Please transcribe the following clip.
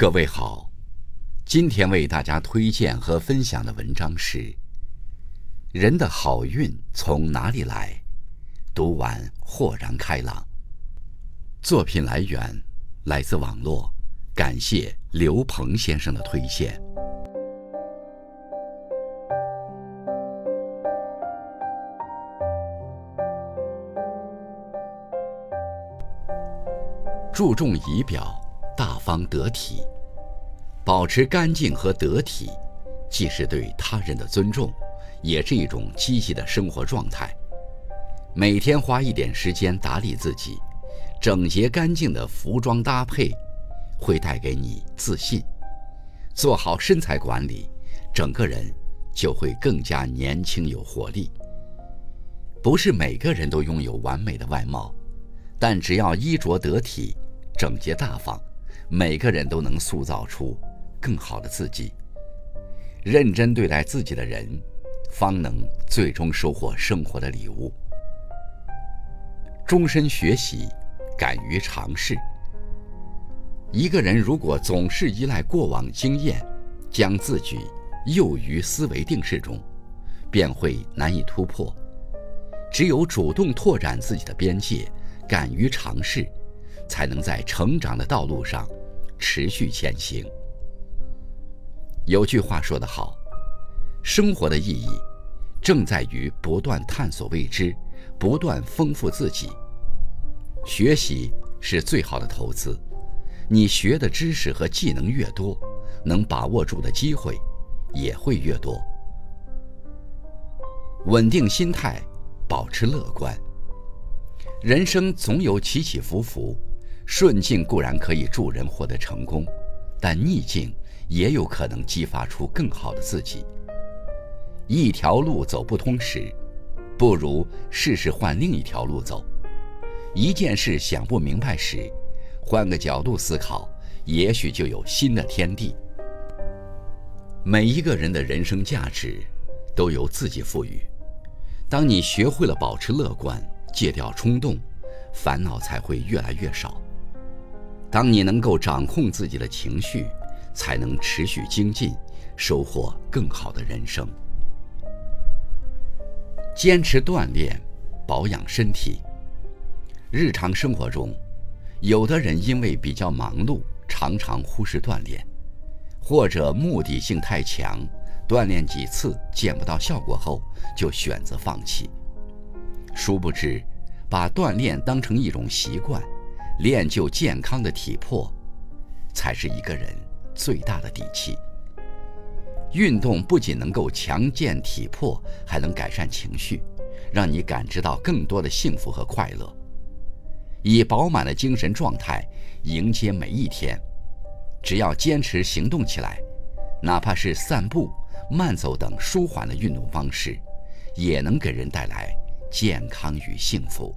各位好，今天为大家推荐和分享的文章是《人的好运从哪里来》，读完豁然开朗。作品来源来自网络，感谢刘鹏先生的推荐。注重仪表。方得体，保持干净和得体，既是对他人的尊重，也是一种积极的生活状态。每天花一点时间打理自己，整洁干净的服装搭配，会带给你自信。做好身材管理，整个人就会更加年轻有活力。不是每个人都拥有完美的外貌，但只要衣着得体、整洁大方。每个人都能塑造出更好的自己。认真对待自己的人，方能最终收获生活的礼物。终身学习，敢于尝试。一个人如果总是依赖过往经验，将自己囿于思维定式中，便会难以突破。只有主动拓展自己的边界，敢于尝试，才能在成长的道路上。持续前行。有句话说得好：“生活的意义，正在于不断探索未知，不断丰富自己。学习是最好的投资。你学的知识和技能越多，能把握住的机会也会越多。稳定心态，保持乐观。人生总有起起伏伏。”顺境固然可以助人获得成功，但逆境也有可能激发出更好的自己。一条路走不通时，不如试试换另一条路走；一件事想不明白时，换个角度思考，也许就有新的天地。每一个人的人生价值，都由自己赋予。当你学会了保持乐观，戒掉冲动，烦恼才会越来越少。当你能够掌控自己的情绪，才能持续精进，收获更好的人生。坚持锻炼，保养身体。日常生活中，有的人因为比较忙碌，常常忽视锻炼，或者目的性太强，锻炼几次见不到效果后，就选择放弃。殊不知，把锻炼当成一种习惯。练就健康的体魄，才是一个人最大的底气。运动不仅能够强健体魄，还能改善情绪，让你感知到更多的幸福和快乐。以饱满的精神状态迎接每一天，只要坚持行动起来，哪怕是散步、慢走等舒缓的运动方式，也能给人带来健康与幸福。